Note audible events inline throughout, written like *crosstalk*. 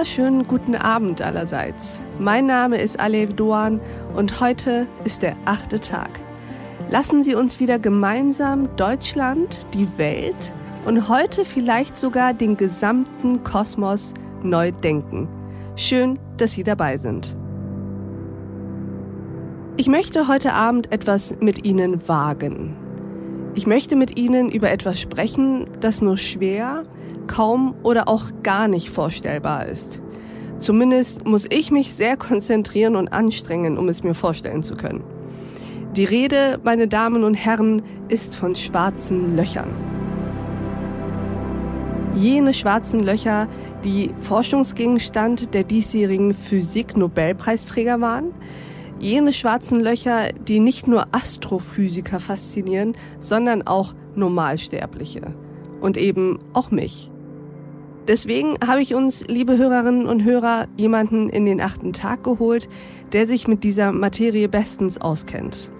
wunderschönen guten Abend allerseits. Mein Name ist Alev Doan und heute ist der achte Tag. Lassen Sie uns wieder gemeinsam Deutschland, die Welt und heute vielleicht sogar den gesamten Kosmos neu denken. Schön, dass Sie dabei sind. Ich möchte heute Abend etwas mit Ihnen wagen. Ich möchte mit Ihnen über etwas sprechen, das nur schwer, kaum oder auch gar nicht vorstellbar ist. Zumindest muss ich mich sehr konzentrieren und anstrengen, um es mir vorstellen zu können. Die Rede, meine Damen und Herren, ist von schwarzen Löchern. Jene schwarzen Löcher, die Forschungsgegenstand der diesjährigen Physik-Nobelpreisträger waren, jene schwarzen Löcher, die nicht nur Astrophysiker faszinieren, sondern auch Normalsterbliche und eben auch mich. Deswegen habe ich uns, liebe Hörerinnen und Hörer, jemanden in den achten Tag geholt, der sich mit dieser Materie bestens auskennt.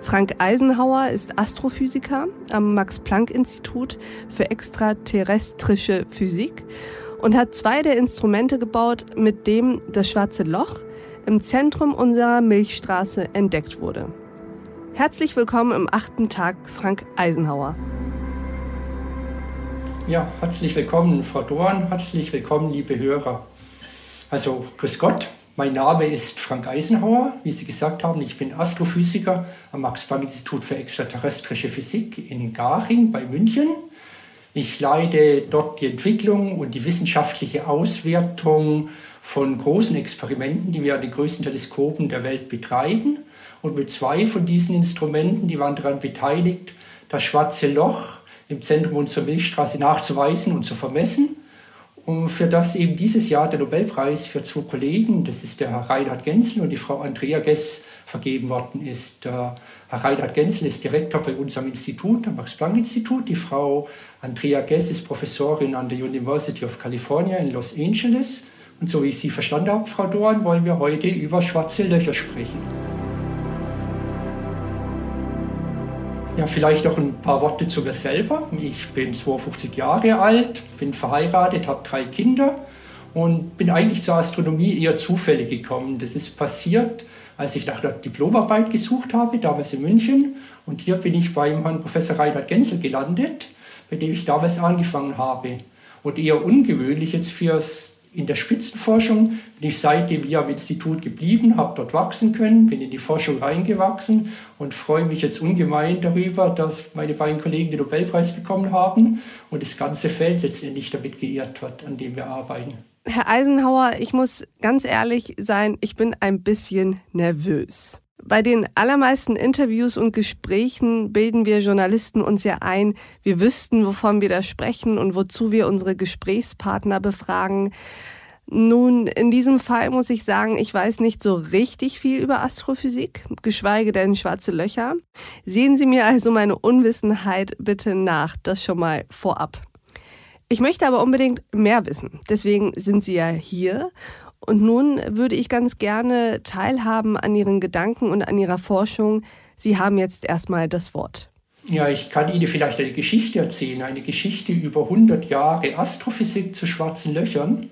Frank Eisenhauer ist Astrophysiker am Max-Planck-Institut für extraterrestrische Physik und hat zwei der Instrumente gebaut, mit dem das schwarze Loch im Zentrum unserer Milchstraße entdeckt wurde. Herzlich willkommen im achten Tag, Frank Eisenhauer. Ja, herzlich willkommen, Frau Dorn, herzlich willkommen, liebe Hörer. Also, grüß Gott, mein Name ist Frank Eisenhauer, wie Sie gesagt haben. Ich bin Astrophysiker am Max-Planck-Institut für extraterrestrische Physik in Garching bei München. Ich leite dort die Entwicklung und die wissenschaftliche Auswertung von großen Experimenten, die wir an den größten Teleskopen der Welt betreiben. Und mit zwei von diesen Instrumenten, die waren daran beteiligt, das schwarze Loch im Zentrum unserer Milchstraße nachzuweisen und zu vermessen und für das eben dieses Jahr der Nobelpreis für zwei Kollegen, das ist der Herr Reinhard Genzel und die Frau Andrea Gess, vergeben worden ist. Der Herr Reinhard Genzel ist Direktor bei unserem Institut, am Max-Planck-Institut. Die Frau Andrea Gess ist Professorin an der University of California in Los Angeles. Und so wie ich Sie verstanden habe, Frau Dorn, wollen wir heute über schwarze Löcher sprechen. Ja, vielleicht noch ein paar Worte zu mir selber. Ich bin 52 Jahre alt, bin verheiratet, habe drei Kinder und bin eigentlich zur Astronomie eher zufällig gekommen. Das ist passiert, als ich nach der Diplomarbeit gesucht habe, damals in München. Und hier bin ich beim Herrn Professor Reinhard Genzel gelandet, bei dem ich damals angefangen habe. Und eher ungewöhnlich jetzt fürs in der Spitzenforschung bin ich seitdem hier am Institut geblieben, habe dort wachsen können, bin in die Forschung reingewachsen und freue mich jetzt ungemein darüber, dass meine beiden Kollegen den Nobelpreis bekommen haben und das ganze Feld letztendlich damit geehrt wird, an dem wir arbeiten. Herr Eisenhower, ich muss ganz ehrlich sein, ich bin ein bisschen nervös. Bei den allermeisten Interviews und Gesprächen bilden wir Journalisten uns ja ein, wir wüssten, wovon wir da sprechen und wozu wir unsere Gesprächspartner befragen. Nun, in diesem Fall muss ich sagen, ich weiß nicht so richtig viel über Astrophysik, geschweige denn schwarze Löcher. Sehen Sie mir also meine Unwissenheit bitte nach, das schon mal vorab. Ich möchte aber unbedingt mehr wissen. Deswegen sind Sie ja hier und nun würde ich ganz gerne teilhaben an Ihren Gedanken und an Ihrer Forschung. Sie haben jetzt erstmal das Wort. Ja, ich kann Ihnen vielleicht eine Geschichte erzählen, eine Geschichte über 100 Jahre Astrophysik zu schwarzen Löchern.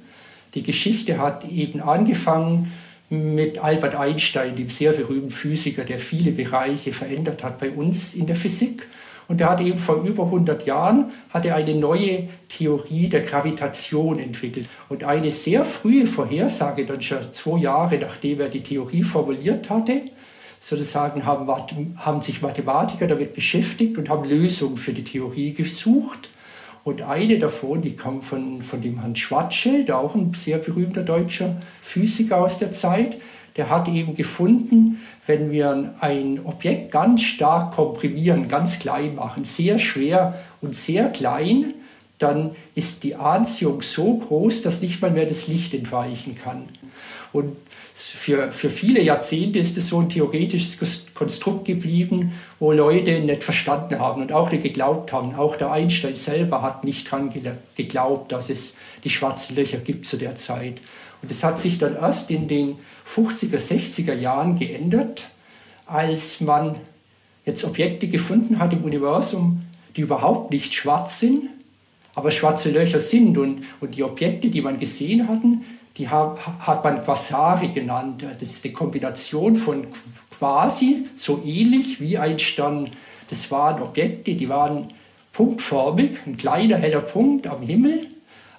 Die Geschichte hat eben angefangen mit Albert Einstein, dem sehr berühmten Physiker, der viele Bereiche verändert hat bei uns in der Physik. Und er hat eben vor über 100 Jahren hat er eine neue Theorie der Gravitation entwickelt. Und eine sehr frühe Vorhersage, dann schon zwei Jahre nachdem er die Theorie formuliert hatte, sozusagen haben, haben sich Mathematiker damit beschäftigt und haben Lösungen für die Theorie gesucht. Und eine davon, die kam von, von dem Herrn Schwarzschild, auch ein sehr berühmter deutscher Physiker aus der Zeit, der hat eben gefunden, wenn wir ein Objekt ganz stark komprimieren, ganz klein machen, sehr schwer und sehr klein, dann ist die Anziehung so groß, dass nicht mal mehr das Licht entweichen kann. Und für, für viele Jahrzehnte ist es so ein theoretisches Konstrukt geblieben, wo Leute nicht verstanden haben und auch nicht geglaubt haben. Auch der Einstein selber hat nicht daran geglaubt, dass es die schwarzen Löcher gibt zu der Zeit. Und das hat sich dann erst in den 50er, 60er Jahren geändert, als man jetzt Objekte gefunden hat im Universum, die überhaupt nicht schwarz sind, aber schwarze Löcher sind. Und, und die Objekte, die man gesehen hatten, die hat, hat man Quasari genannt. Das ist eine Kombination von quasi so ähnlich wie ein Stern. Das waren Objekte, die waren punktförmig, ein kleiner heller Punkt am Himmel,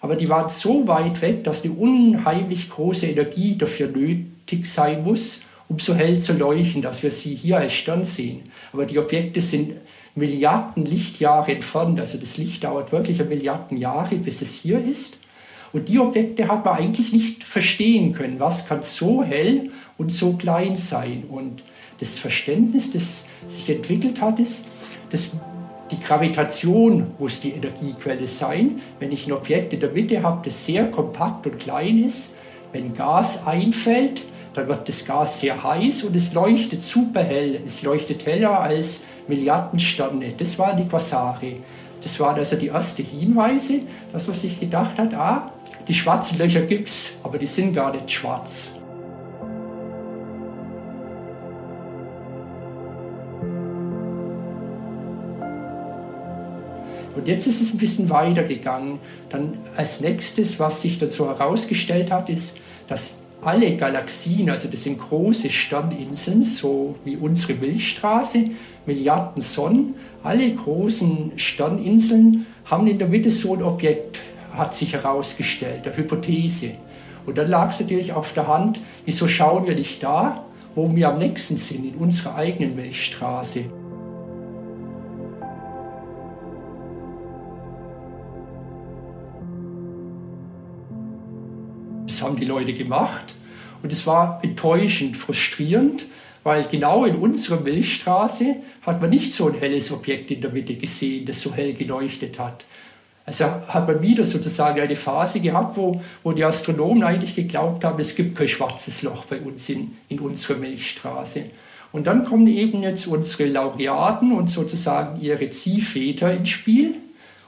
aber die waren so weit weg, dass eine unheimlich große Energie dafür nötig sein muss, um so hell zu leuchten, dass wir sie hier als Stern sehen. Aber die Objekte sind Milliarden Lichtjahre entfernt, also das Licht dauert wirklich Milliarden Jahre, bis es hier ist. Und die Objekte hat man eigentlich nicht verstehen können. Was kann so hell und so klein sein? Und das Verständnis, das sich entwickelt hat, ist, dass die Gravitation muss die Energiequelle sein. Wenn ich ein Objekt in der Mitte habe, das sehr kompakt und klein ist, wenn Gas einfällt, dann wird das Gas sehr heiß und es leuchtet super hell. Es leuchtet heller als Milliarden Sterne. Das waren die Quasare. Das waren also die ersten Hinweise, dass man sich gedacht hat, ah, die schwarzen Löcher gibt es, aber die sind gar nicht schwarz. Und jetzt ist es ein bisschen weitergegangen. Dann als nächstes, was sich dazu herausgestellt hat, ist, dass alle Galaxien, also das sind große Sterninseln, so wie unsere Milchstraße, Milliarden Sonnen, alle großen Sterninseln haben in der Mitte so ein Objekt, hat sich herausgestellt, eine Hypothese. Und dann lag es natürlich auf der Hand, wieso schauen wir nicht da, wo wir am nächsten sind, in unserer eigenen Milchstraße. Das haben die Leute gemacht und es war enttäuschend, frustrierend, weil genau in unserer Milchstraße hat man nicht so ein helles Objekt in der Mitte gesehen, das so hell geleuchtet hat. Also hat man wieder sozusagen eine Phase gehabt, wo, wo die Astronomen eigentlich geglaubt haben, es gibt kein schwarzes Loch bei uns in, in unserer Milchstraße. Und dann kommen eben jetzt unsere Laureaten und sozusagen ihre Ziehväter ins Spiel.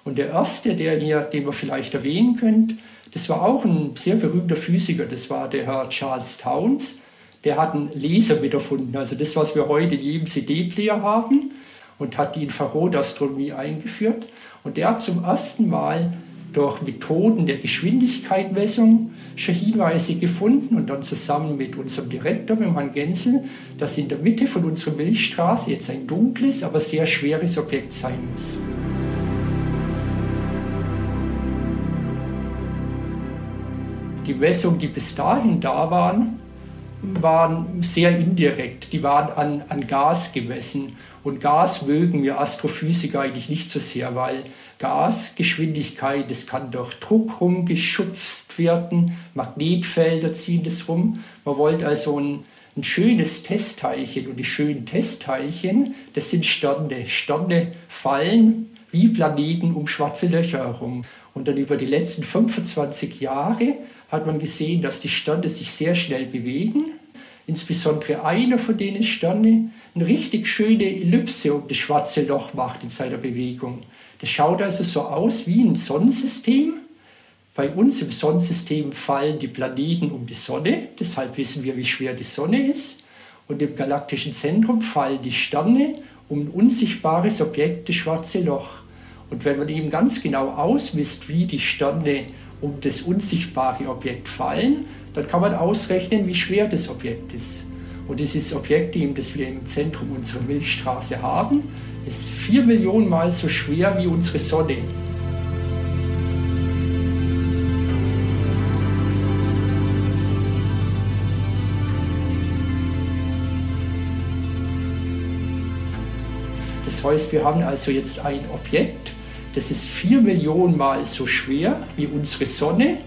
Und der erste, der hier, den wir vielleicht erwähnen können, das war auch ein sehr berühmter Physiker, das war der Herr Charles Towns. Der hat einen Laser mit erfunden, also das, was wir heute in jedem CD-Player haben, und hat die Infrarotastronomie eingeführt. Und der hat zum ersten Mal durch Methoden der Geschwindigkeitsmessung schon Hinweise gefunden und dann zusammen mit unserem Direktor, mit Herrn Gensel, dass in der Mitte von unserer Milchstraße jetzt ein dunkles, aber sehr schweres Objekt sein muss. Die Messungen, die bis dahin da waren, waren sehr indirekt. Die waren an, an Gas gemessen. Und Gas mögen wir Astrophysiker eigentlich nicht so sehr, weil Gasgeschwindigkeit, das kann durch Druck rumgeschubst werden, Magnetfelder ziehen das rum. Man wollte also ein, ein schönes Testteilchen und die schönen Testteilchen, das sind Sterne. Sterne fallen wie Planeten um schwarze Löcher herum. Und dann über die letzten 25 Jahre hat man gesehen, dass die Sterne sich sehr schnell bewegen. Insbesondere einer von denen Sterne eine richtig schöne Ellipse um das schwarze Loch macht in seiner Bewegung. Das schaut also so aus wie ein Sonnensystem. Bei uns im Sonnensystem fallen die Planeten um die Sonne, deshalb wissen wir, wie schwer die Sonne ist. Und im galaktischen Zentrum fallen die Sterne um ein unsichtbares Objekt, das schwarze Loch. Und wenn man eben ganz genau ausmisst, wie die Sterne um das unsichtbare Objekt fallen, dann kann man ausrechnen, wie schwer das Objekt ist. Und dieses Objekt, das wir im Zentrum unserer Milchstraße haben, ist vier Millionen Mal so schwer wie unsere Sonne. Das heißt, wir haben also jetzt ein Objekt, das ist vier Millionen Mal so schwer wie unsere Sonne,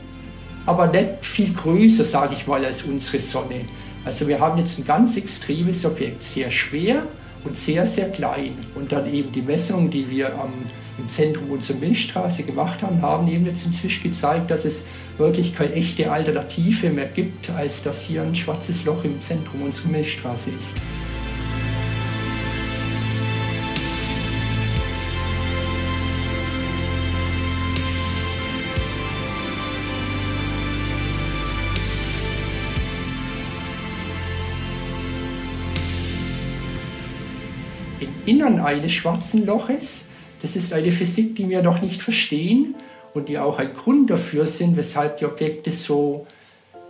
aber nicht viel größer, sage ich mal, als unsere Sonne. Also wir haben jetzt ein ganz extremes Objekt, sehr schwer und sehr, sehr klein. Und dann eben die Messungen, die wir am, im Zentrum unserer Milchstraße gemacht haben, haben eben jetzt inzwischen gezeigt, dass es wirklich keine echte Alternative mehr gibt, als dass hier ein schwarzes Loch im Zentrum unserer Milchstraße ist. Innern eines schwarzen Loches. Das ist eine Physik, die wir noch nicht verstehen. und die auch ein Grund dafür sind, weshalb die Objekte so,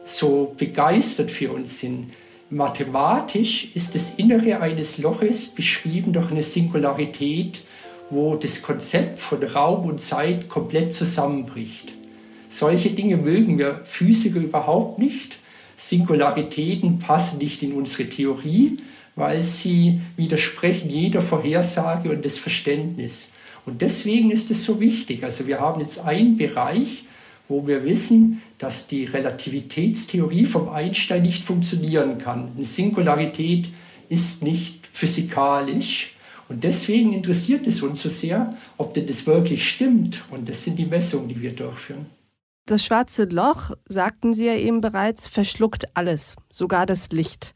so begeistert für uns sind. Mathematisch ist das Innere eines Loches beschrieben durch eine Singularität, wo das Konzept von Raum und Zeit komplett zusammenbricht. Solche Dinge mögen wir Physiker überhaupt nicht. Singularitäten passen nicht in unsere Theorie, weil sie widersprechen jeder Vorhersage und des Verständnis. Und deswegen ist es so wichtig. Also wir haben jetzt einen Bereich, wo wir wissen, dass die Relativitätstheorie vom Einstein nicht funktionieren kann. Eine Singularität ist nicht physikalisch. Und deswegen interessiert es uns so sehr, ob denn das wirklich stimmt. Und das sind die Messungen, die wir durchführen. Das schwarze Loch, sagten Sie ja eben bereits, verschluckt alles, sogar das Licht.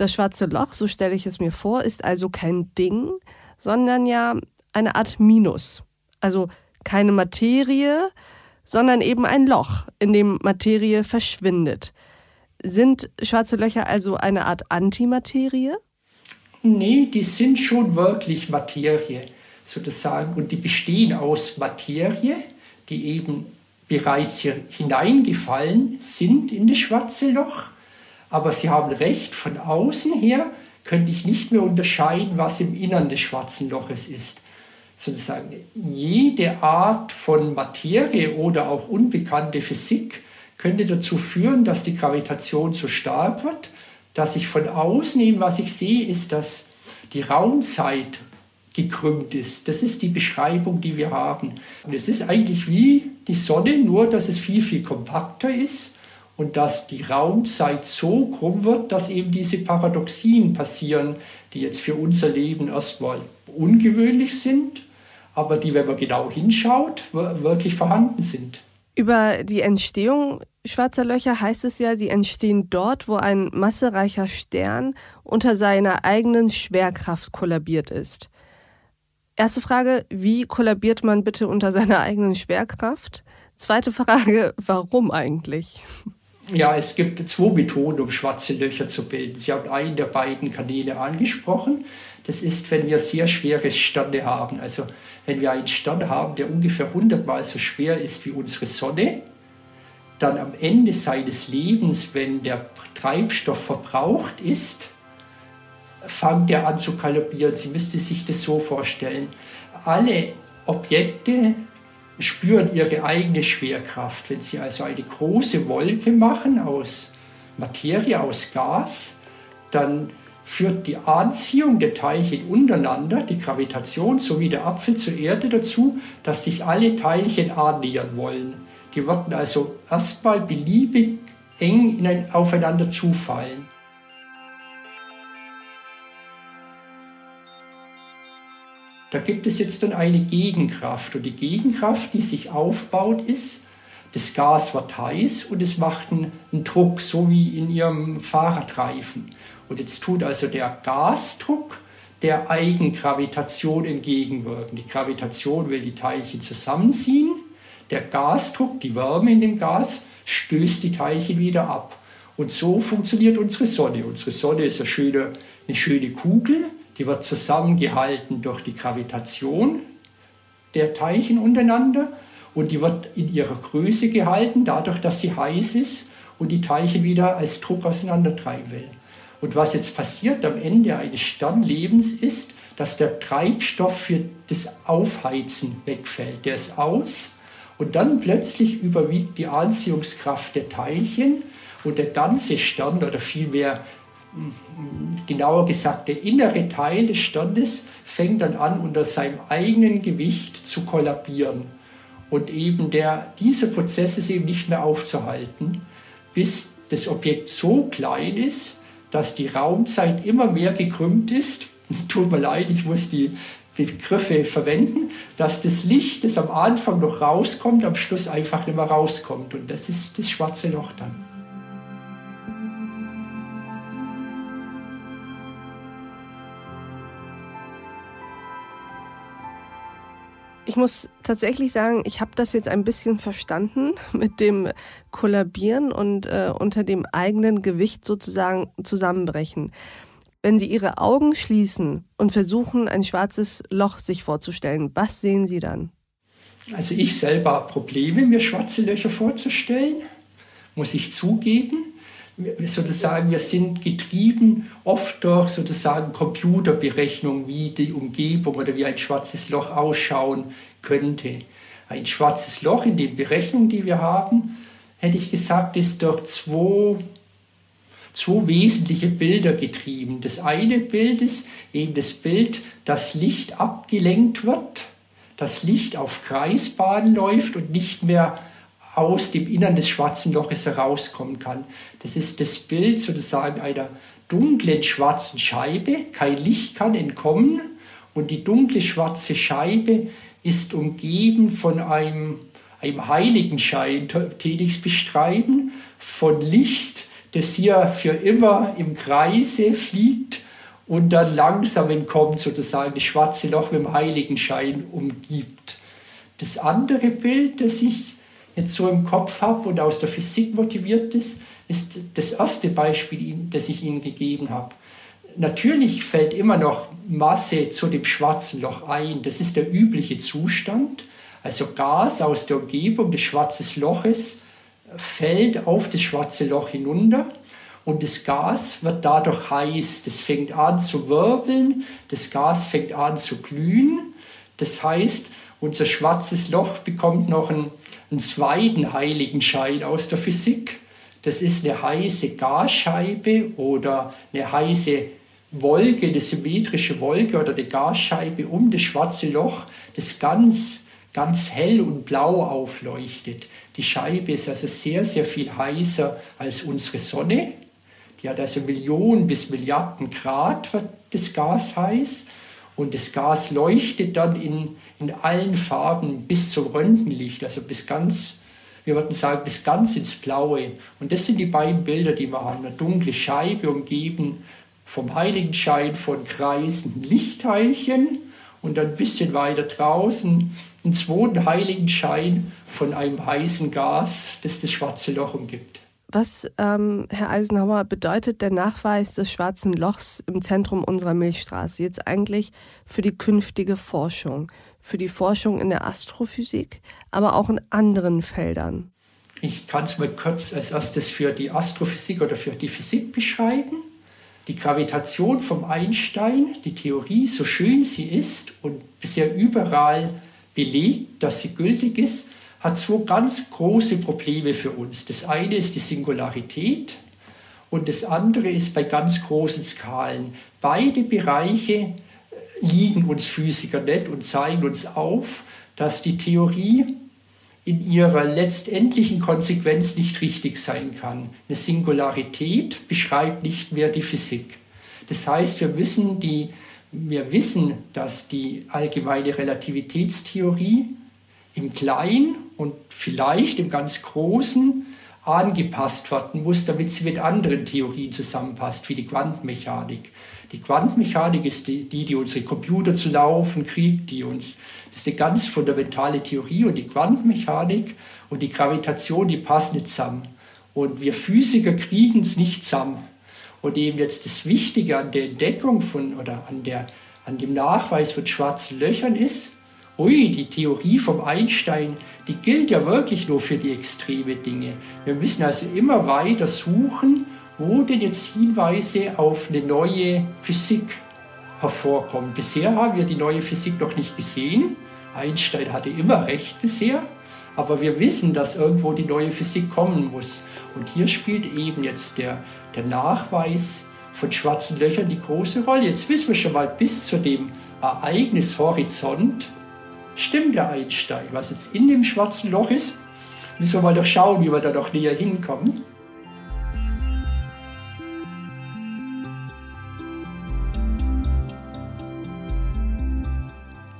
Das schwarze Loch, so stelle ich es mir vor, ist also kein Ding, sondern ja eine Art Minus. Also keine Materie, sondern eben ein Loch, in dem Materie verschwindet. Sind schwarze Löcher also eine Art Antimaterie? Nee, die sind schon wirklich Materie, sozusagen. Und die bestehen aus Materie, die eben bereits hier hineingefallen sind in das schwarze Loch. Aber Sie haben recht, von außen her könnte ich nicht mehr unterscheiden, was im Innern des schwarzen Loches ist. Sozusagen jede Art von Materie oder auch unbekannte Physik könnte dazu führen, dass die Gravitation so stark wird, dass ich von außen eben, was ich sehe, ist, dass die Raumzeit gekrümmt ist. Das ist die Beschreibung, die wir haben. Und es ist eigentlich wie die Sonne, nur dass es viel, viel kompakter ist und dass die Raumzeit so krumm wird, dass eben diese Paradoxien passieren, die jetzt für unser Leben erstmal ungewöhnlich sind, aber die, wenn man genau hinschaut, wirklich vorhanden sind. Über die Entstehung schwarzer Löcher heißt es ja, sie entstehen dort, wo ein massereicher Stern unter seiner eigenen Schwerkraft kollabiert ist. Erste Frage, wie kollabiert man bitte unter seiner eigenen Schwerkraft? Zweite Frage, warum eigentlich? Ja, es gibt zwei Methoden, um schwarze Löcher zu bilden. Sie haben einen der beiden Kanäle angesprochen. Das ist, wenn wir sehr schwere Sterne haben. Also wenn wir einen Stern haben, der ungefähr 100 Mal so schwer ist wie unsere Sonne, dann am Ende seines Lebens, wenn der Treibstoff verbraucht ist, fängt er an zu kalibrieren. Sie müsste sich das so vorstellen. Alle Objekte spüren ihre eigene Schwerkraft. Wenn sie also eine große Wolke machen aus Materie, aus Gas, dann führt die Anziehung der Teilchen untereinander, die Gravitation sowie der Apfel zur Erde dazu, dass sich alle Teilchen annähern wollen. Die würden also erstmal beliebig eng aufeinander zufallen. Da gibt es jetzt dann eine Gegenkraft. Und die Gegenkraft, die sich aufbaut, ist, das Gas wird heiß und es macht einen, einen Druck, so wie in Ihrem Fahrradreifen. Und jetzt tut also der Gasdruck der Eigengravitation entgegenwirken. Die Gravitation will die Teilchen zusammenziehen. Der Gasdruck, die Wärme in dem Gas, stößt die Teilchen wieder ab. Und so funktioniert unsere Sonne. Unsere Sonne ist eine schöne, eine schöne Kugel die wird zusammengehalten durch die Gravitation der Teilchen untereinander und die wird in ihrer Größe gehalten, dadurch, dass sie heiß ist und die Teilchen wieder als Druck auseinandertreiben will. Und was jetzt passiert am Ende eines Sternlebens ist, dass der Treibstoff für das Aufheizen wegfällt. Der ist aus und dann plötzlich überwiegt die Anziehungskraft der Teilchen und der ganze Stern oder vielmehr genauer gesagt, der innere Teil des Sternes fängt dann an, unter seinem eigenen Gewicht zu kollabieren. Und eben der, dieser Prozess ist eben nicht mehr aufzuhalten, bis das Objekt so klein ist, dass die Raumzeit immer mehr gekrümmt ist. *laughs* Tut mir leid, ich muss die Begriffe verwenden, dass das Licht, das am Anfang noch rauskommt, am Schluss einfach nicht mehr rauskommt. Und das ist das schwarze Loch dann. Ich muss tatsächlich sagen, ich habe das jetzt ein bisschen verstanden *laughs* mit dem Kollabieren und äh, unter dem eigenen Gewicht sozusagen zusammenbrechen. Wenn Sie Ihre Augen schließen und versuchen, ein schwarzes Loch sich vorzustellen, was sehen Sie dann? Also ich selber habe Probleme, mir schwarze Löcher vorzustellen, muss ich zugeben. Sozusagen, wir sind getrieben oft durch sozusagen Computerberechnung, wie die Umgebung oder wie ein schwarzes Loch ausschauen könnte. Ein schwarzes Loch in den Berechnungen, die wir haben, hätte ich gesagt, ist durch zwei, zwei wesentliche Bilder getrieben. Das eine Bild ist eben das Bild, dass Licht abgelenkt wird das Licht auf Kreisbahn läuft und nicht mehr aus dem Innern des schwarzen Loches herauskommen kann. Das ist das Bild sozusagen einer dunklen schwarzen Scheibe. Kein Licht kann entkommen und die dunkle schwarze Scheibe ist umgeben von einem, einem Heiligenschein, tätig bestreiben, von Licht, das hier für immer im Kreise fliegt und dann langsam entkommt, sozusagen das schwarze Loch mit dem Heiligenschein umgibt. Das andere Bild, das ich jetzt so im Kopf habe und aus der Physik motiviert ist, ist das erste Beispiel, das ich Ihnen gegeben habe. Natürlich fällt immer noch Masse zu dem schwarzen Loch ein. Das ist der übliche Zustand. Also Gas aus der Umgebung des schwarzen Loches fällt auf das schwarze Loch hinunter und das Gas wird dadurch heiß. Das fängt an zu wirbeln, das Gas fängt an zu glühen. Das heißt, unser schwarzes Loch bekommt noch einen, einen zweiten Heiligenschein aus der Physik. Das ist eine heiße Gasscheibe oder eine heiße Wolke, eine symmetrische Wolke oder eine Gasscheibe um das schwarze Loch, das ganz, ganz hell und blau aufleuchtet. Die Scheibe ist also sehr, sehr viel heißer als unsere Sonne. Die hat also Millionen bis Milliarden Grad, wird das Gas heiß. Und das Gas leuchtet dann in, in allen Farben bis zum Röntgenlicht, also bis ganz, wir würden sagen, bis ganz ins Blaue. Und das sind die beiden Bilder, die wir haben. Eine dunkle Scheibe umgeben vom Heiligenschein von kreisenden Lichtteilchen und dann ein bisschen weiter draußen einen zweiten Heiligenschein von einem heißen Gas, das das schwarze Loch umgibt. Was, ähm, Herr Eisenhower, bedeutet der Nachweis des schwarzen Lochs im Zentrum unserer Milchstraße jetzt eigentlich für die künftige Forschung, für die Forschung in der Astrophysik, aber auch in anderen Feldern? Ich kann es mal kurz als erstes für die Astrophysik oder für die Physik beschreiben. Die Gravitation vom Einstein, die Theorie, so schön sie ist und bisher überall belegt, dass sie gültig ist, hat zwei ganz große Probleme für uns. Das eine ist die Singularität und das andere ist bei ganz großen Skalen. Beide Bereiche äh, liegen uns Physiker nicht und zeigen uns auf, dass die Theorie in ihrer letztendlichen Konsequenz nicht richtig sein kann. Eine Singularität beschreibt nicht mehr die Physik. Das heißt, wir müssen die, wir wissen, dass die allgemeine Relativitätstheorie im Kleinen und vielleicht im ganz Großen angepasst werden muss, damit sie mit anderen Theorien zusammenpasst, wie die Quantenmechanik. Die Quantenmechanik ist die, die, unsere Computer zu laufen kriegt, die uns, das ist eine ganz fundamentale Theorie und die Quantenmechanik und die Gravitation, die passen nicht zusammen. Und wir Physiker kriegen es nicht zusammen. Und eben jetzt das Wichtige an der Entdeckung von oder an, der, an dem Nachweis von schwarzen Löchern ist, ui, die Theorie vom Einstein, die gilt ja wirklich nur für die extreme Dinge. Wir müssen also immer weiter suchen, wo denn jetzt Hinweise auf eine neue Physik hervorkommen. Bisher haben wir die neue Physik noch nicht gesehen. Einstein hatte immer recht bisher, aber wir wissen, dass irgendwo die neue Physik kommen muss. Und hier spielt eben jetzt der, der Nachweis von schwarzen Löchern die große Rolle. Jetzt wissen wir schon mal bis zu dem Ereignishorizont, stimmt der Einstein. Was jetzt in dem schwarzen Loch ist, müssen wir mal doch schauen, wie wir da noch näher hinkommen.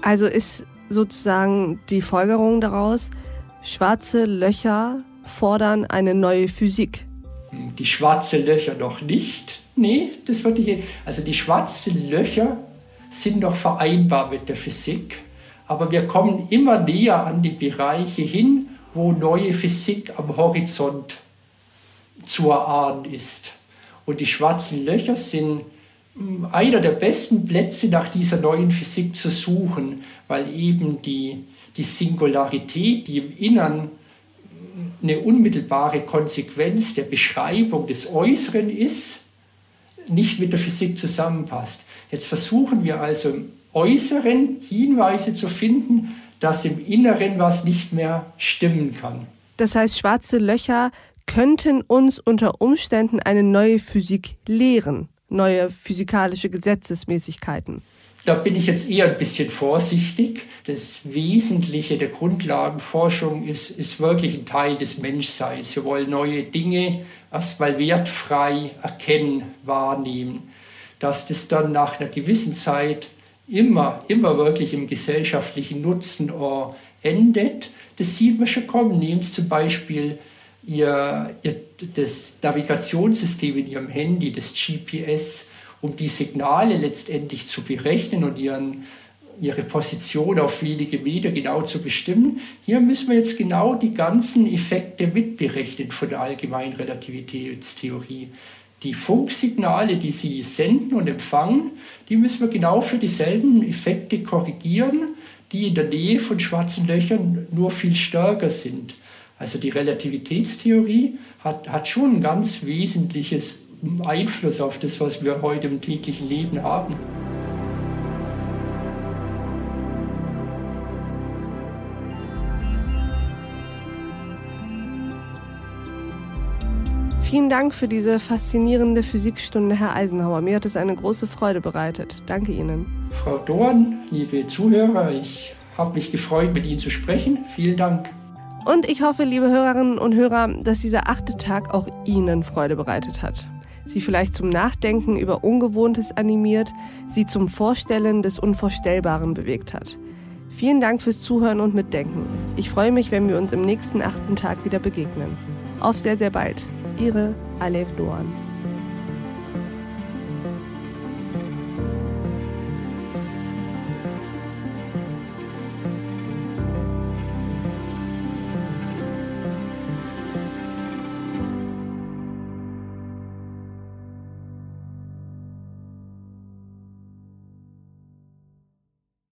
Also ist sozusagen die Folgerung daraus, schwarze Löcher fordern eine neue Physik. Die schwarzen Löcher noch nicht. Nee, das würde ich. Also die schwarzen Löcher sind noch vereinbar mit der Physik. Aber wir kommen immer näher an die Bereiche hin, wo neue Physik am Horizont zu erahnen ist. Und die schwarzen Löcher sind hm, einer der besten Plätze nach dieser neuen Physik zu suchen, weil eben die, die Singularität, die im Innern eine unmittelbare Konsequenz der Beschreibung des Äußeren ist, nicht mit der Physik zusammenpasst. Jetzt versuchen wir also Äußeren Hinweise zu finden, dass im Inneren was nicht mehr stimmen kann. Das heißt, schwarze Löcher könnten uns unter Umständen eine neue Physik lehren, neue physikalische Gesetzesmäßigkeiten. Da bin ich jetzt eher ein bisschen vorsichtig. Das Wesentliche der Grundlagenforschung ist, ist wirklich ein Teil des Menschseins. Wir wollen neue Dinge erstmal wertfrei erkennen, wahrnehmen. Dass das dann nach einer gewissen Zeit immer, immer wirklich im gesellschaftlichen Nutzen endet, das sieht man schon kommen. Nehmen Sie zum Beispiel ihr, ihr, das Navigationssystem in Ihrem Handy, das GPS, um die Signale letztendlich zu berechnen und ihren, ihre Position auf wenige Meter genau zu bestimmen. Hier müssen wir jetzt genau die ganzen Effekte mitberechnen von der allgemeinen Relativitätstheorie. Die Funksignale, die Sie senden und empfangen, die müssen wir genau für dieselben Effekte korrigieren, die in der Nähe von schwarzen Löchern nur viel stärker sind. Also die Relativitätstheorie hat, hat schon ein ganz wesentliches Einfluss auf das, was wir heute im täglichen Leben haben. Vielen Dank für diese faszinierende Physikstunde, Herr Eisenhower. Mir hat es eine große Freude bereitet. Danke Ihnen. Frau Dorn, liebe Zuhörer, ich habe mich gefreut, mit Ihnen zu sprechen. Vielen Dank. Und ich hoffe, liebe Hörerinnen und Hörer, dass dieser achte Tag auch Ihnen Freude bereitet hat. Sie vielleicht zum Nachdenken über Ungewohntes animiert, Sie zum Vorstellen des Unvorstellbaren bewegt hat. Vielen Dank fürs Zuhören und Mitdenken. Ich freue mich, wenn wir uns im nächsten achten Tag wieder begegnen. Auf sehr, sehr bald. Ihre Alef Doan.